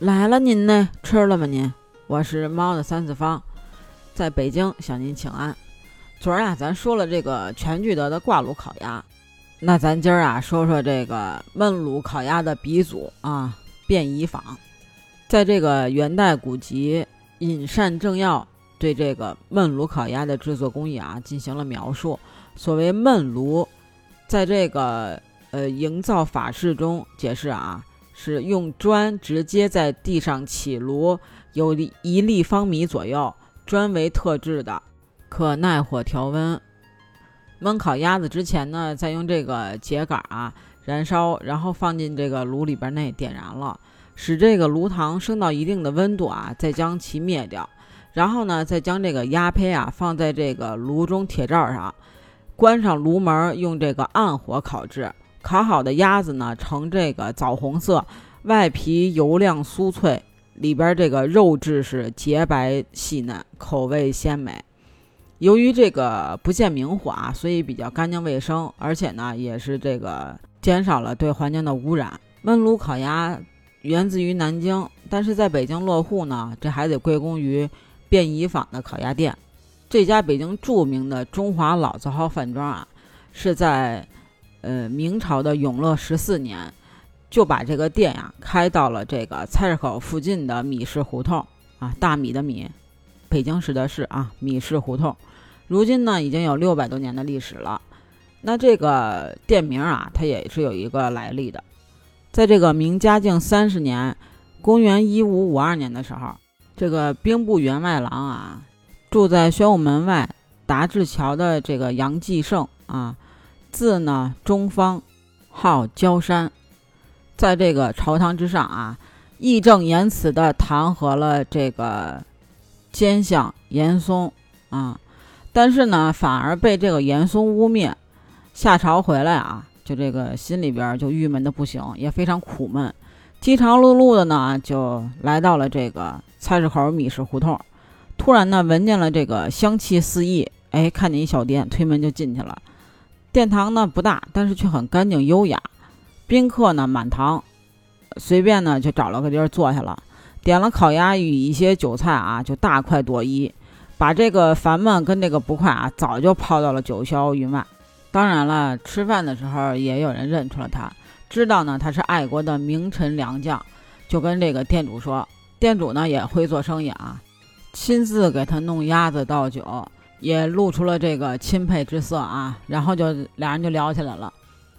来了，您呢？吃了吗？您？我是猫的三次方，在北京向您请安。昨儿啊，咱说了这个全聚德的挂炉烤鸭，那咱今儿啊说说这个焖炉烤鸭的鼻祖啊，便宜坊。在这个元代古籍《饮膳正要》对这个焖炉烤鸭的制作工艺啊进行了描述。所谓焖炉，在这个呃营造法式中解释啊。是用砖直接在地上起炉，有一立方米左右，砖为特制的，可耐火调温。焖烤鸭子之前呢，再用这个秸秆啊燃烧，然后放进这个炉里边内点燃了，使这个炉膛升到一定的温度啊，再将其灭掉。然后呢，再将这个鸭胚啊放在这个炉中铁罩上，关上炉门，用这个暗火烤制。烤好的鸭子呢，呈这个枣红色，外皮油亮酥脆，里边这个肉质是洁白细嫩，口味鲜美。由于这个不见明火啊，所以比较干净卫生，而且呢，也是这个减少了对环境的污染。焖炉烤鸭源自于南京，但是在北京落户呢，这还得归功于便宜坊的烤鸭店。这家北京著名的中华老字号饭庄啊，是在。呃，明朝的永乐十四年，就把这个店呀开到了这个菜市口附近的米市胡同啊，大米的米，北京市的市啊，米市胡同。如今呢，已经有六百多年的历史了。那这个店名啊，它也是有一个来历的。在这个明嘉靖三十年，公元一五五二年的时候，这个兵部员外郎啊，住在宣武门外达志桥的这个杨继盛啊。字呢，中方，号焦山，在这个朝堂之上啊，义正言辞的弹劾了这个奸相严嵩啊，但是呢，反而被这个严嵩污蔑。下朝回来啊，就这个心里边就郁闷的不行，也非常苦闷，饥肠辘辘的呢，就来到了这个菜市口米市胡同。突然呢，闻见了这个香气四溢，哎，看见一小店，推门就进去了。殿堂呢不大，但是却很干净优雅，宾客呢满堂，随便呢就找了个地儿坐下了，点了烤鸭与一些酒菜啊，就大快朵颐，把这个烦闷跟这个不快啊，早就抛到了九霄云外。当然了，吃饭的时候也有人认出了他，知道呢他是爱国的名臣良将，就跟这个店主说，店主呢也会做生意啊，亲自给他弄鸭子倒酒。也露出了这个钦佩之色啊，然后就俩人就聊起来了。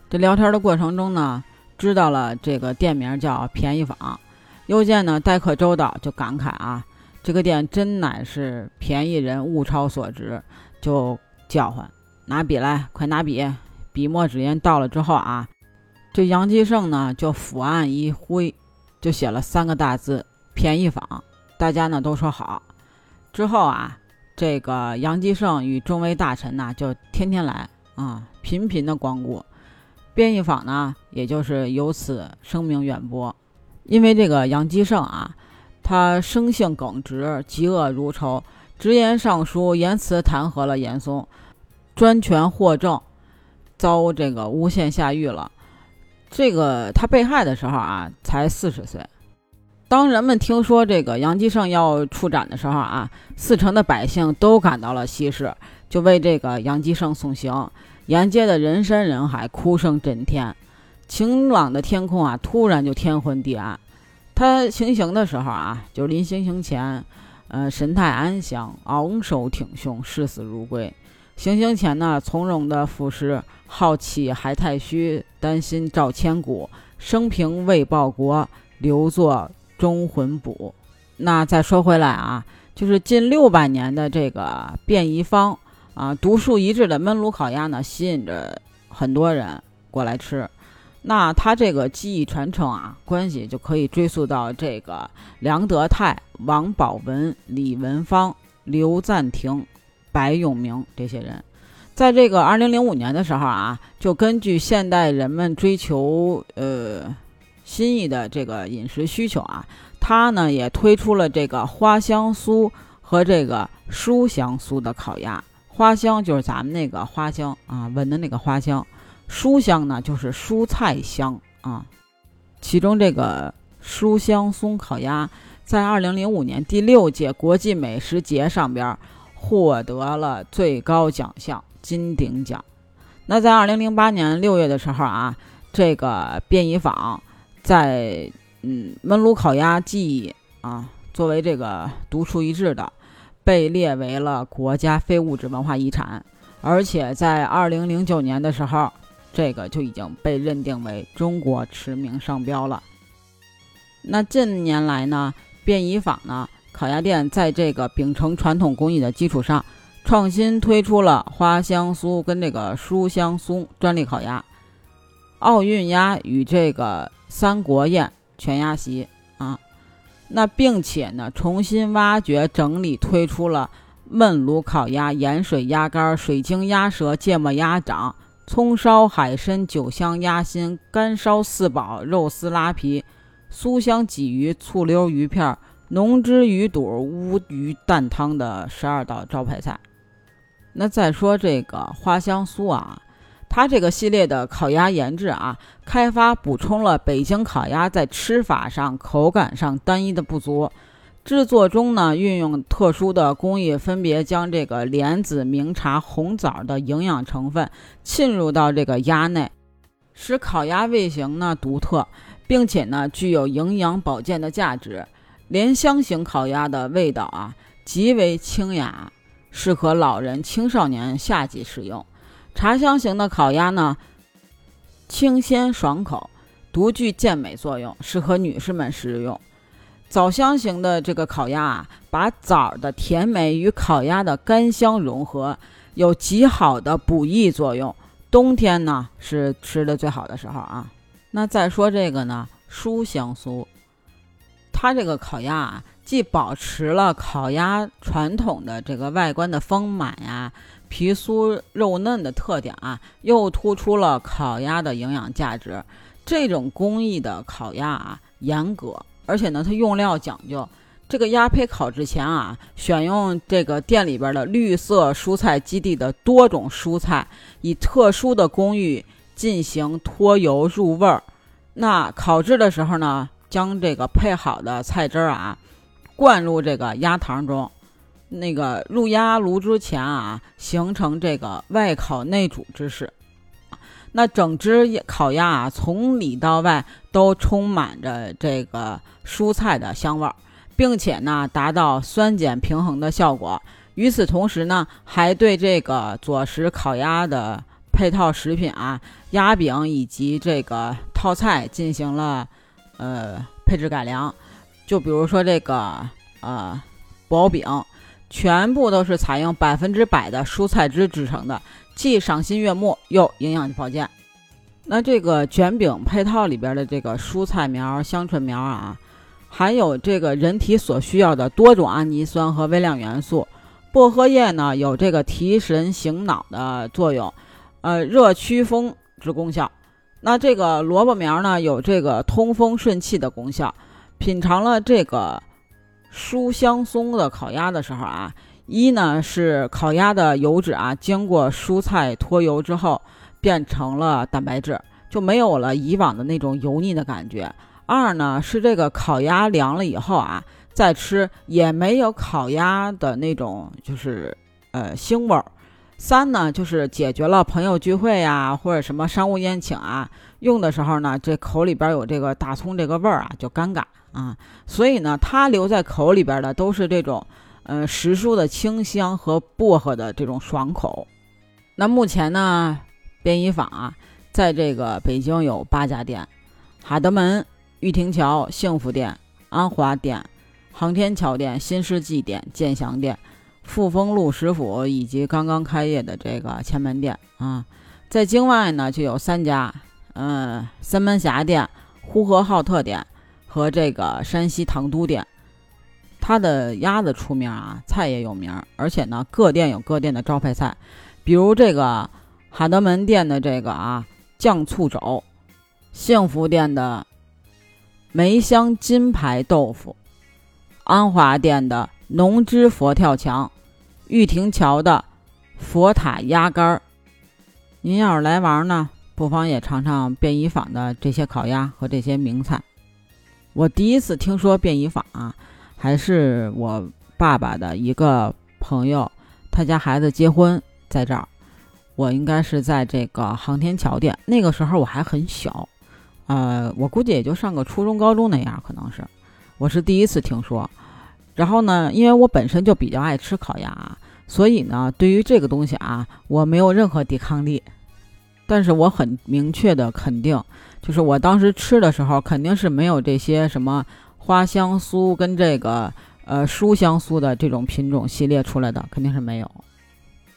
这聊天的过程中呢，知道了这个店名叫便宜坊，又见呢待客周到，就感慨啊，这个店真乃是便宜人物超所值，就叫唤拿笔来，快拿笔！笔墨纸砚到了之后啊，这杨继盛呢就抚案一挥，就写了三个大字“便宜坊”，大家呢都说好。之后啊。这个杨继盛与众位大臣呢，就天天来啊，频频的光顾，便宜坊呢，也就是由此声名远播。因为这个杨继盛啊，他生性耿直，嫉恶如仇，直言上书，言辞弹劾了严嵩，专权获政，遭这个诬陷下狱了。这个他被害的时候啊，才四十岁。当人们听说这个杨继盛要处斩的时候啊，四城的百姓都赶到了西市，就为这个杨继盛送行。沿街的人山人海，哭声震天。晴朗的天空啊，突然就天昏地暗。他行刑的时候啊，就临行刑前，呃，神态安详，昂首挺胸，视死如归。行刑前呢，从容的赋诗：好气还太虚，担心照千古。生平未报国，留作。忠魂补，那再说回来啊，就是近六百年的这个便宜方啊，独树一帜的焖炉烤鸭呢，吸引着很多人过来吃。那它这个技艺传承啊，关系就可以追溯到这个梁德泰、王宝文、李文芳、刘赞廷、白永明这些人，在这个二零零五年的时候啊，就根据现代人们追求呃。新意的这个饮食需求啊，它呢也推出了这个花香酥和这个蔬香酥的烤鸭。花香就是咱们那个花香啊，闻的那个花香；蔬香呢就是蔬菜香啊。其中这个书香松烤鸭在二零零五年第六届国际美食节上边获得了最高奖项金鼎奖。那在二零零八年六月的时候啊，这个便宜坊在嗯焖炉烤鸭技艺啊，作为这个独树一帜的，被列为了国家非物质文化遗产。而且在二零零九年的时候，这个就已经被认定为中国驰名商标了。那近年来呢，便宜坊呢烤鸭店在这个秉承传统工艺的基础上，创新推出了花香酥跟这个书香松专利烤鸭、奥运鸭与这个三国宴全鸭席啊。那并且呢，重新挖掘整理推出了。焖炉烤鸭、盐水鸭肝、水晶鸭舌、芥末鸭掌、葱烧海参、酒香鸭心、干烧四宝、肉丝拉皮、酥香鲫鱼、醋溜鱼片、浓汁鱼肚、乌鱼蛋汤的十二道招牌菜。那再说这个花香酥啊，它这个系列的烤鸭研制啊，开发补充了北京烤鸭在吃法上、口感上单一的不足。制作中呢，运用特殊的工艺，分别将这个莲子、明茶、红枣的营养成分浸入到这个鸭内，使烤鸭味型呢独特，并且呢具有营养保健的价值。莲香型烤鸭的味道啊极为清雅，适合老人、青少年夏季食用。茶香型的烤鸭呢清鲜爽口，独具健美作用，适合女士们食用。枣香型的这个烤鸭啊，把枣的甜美与烤鸭的干香融合，有极好的补益作用。冬天呢是吃的最好的时候啊。那再说这个呢，书香酥，它这个烤鸭啊，既保持了烤鸭传统的这个外观的丰满呀、皮酥肉嫩的特点啊，又突出了烤鸭的营养价值。这种工艺的烤鸭啊，严格。而且呢，它用料讲究，这个鸭胚烤之前啊，选用这个店里边的绿色蔬菜基地的多种蔬菜，以特殊的工艺进行脱油入味儿。那烤制的时候呢，将这个配好的菜汁儿啊，灌入这个鸭膛中，那个入鸭炉之前啊，形成这个外烤内煮之势。那整只烤鸭啊，从里到外都充满着这个蔬菜的香味儿，并且呢，达到酸碱平衡的效果。与此同时呢，还对这个佐食烤鸭的配套食品啊，鸭饼以及这个套菜进行了呃配置改良。就比如说这个呃薄饼，全部都是采用百分之百的蔬菜汁制成的。既赏心悦目又营养保健。那这个卷饼配套里边的这个蔬菜苗、香椿苗啊，含有这个人体所需要的多种氨基酸和微量元素。薄荷叶呢有这个提神醒脑的作用，呃，热祛风之功效。那这个萝卜苗呢有这个通风顺气的功效。品尝了这个酥香松的烤鸭的时候啊。一呢是烤鸭的油脂啊，经过蔬菜脱油之后变成了蛋白质，就没有了以往的那种油腻的感觉。二呢是这个烤鸭凉了以后啊，再吃也没有烤鸭的那种就是呃腥味儿。三呢就是解决了朋友聚会呀或者什么商务宴请啊用的时候呢，这口里边有这个大葱这个味儿啊就尴尬啊，所以呢它留在口里边的都是这种。呃，时蔬的清香和薄荷的这种爽口。那目前呢，便宜坊啊，在这个北京有八家店：海德门、玉蜓桥、幸福店、安华店、航天桥店、新世纪店、建祥店、富丰路食府以及刚刚开业的这个前门店啊。在京外呢，就有三家：嗯，三门峡店、呼和浩特店和这个山西唐都店。它的鸭子出名啊，菜也有名，而且呢，各店有各店的招牌菜，比如这个海德门店的这个啊酱醋肘，幸福店的梅香金牌豆腐，安华店的浓汁佛跳墙，玉亭桥的佛塔鸭肝儿。您要是来玩呢，不妨也尝尝便宜坊的这些烤鸭和这些名菜。我第一次听说便宜坊啊，还是我爸爸的一个朋友，他家孩子结婚在这儿，我应该是在这个航天桥店，那个时候我还很小，呃，我估计也就上个初中、高中那样，可能是，我是第一次听说。然后呢，因为我本身就比较爱吃烤鸭，所以呢，对于这个东西啊，我没有任何抵抗力。但是我很明确的肯定，就是我当时吃的时候，肯定是没有这些什么花香酥跟这个呃书香酥的这种品种系列出来的，肯定是没有。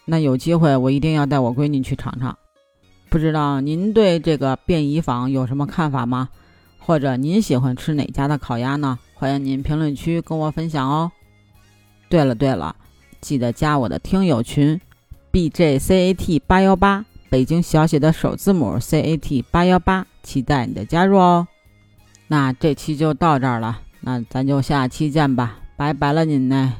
那有机会我一定要带我闺女去尝尝。不知道您对这个便宜坊有什么看法吗？或者您喜欢吃哪家的烤鸭呢？欢迎您评论区跟我分享哦。对了对了，记得加我的听友群，B J C A T 八幺八。北京小写的首字母 C A T 八幺八，期待你的加入哦。那这期就到这儿了，那咱就下期见吧，拜拜了您呢。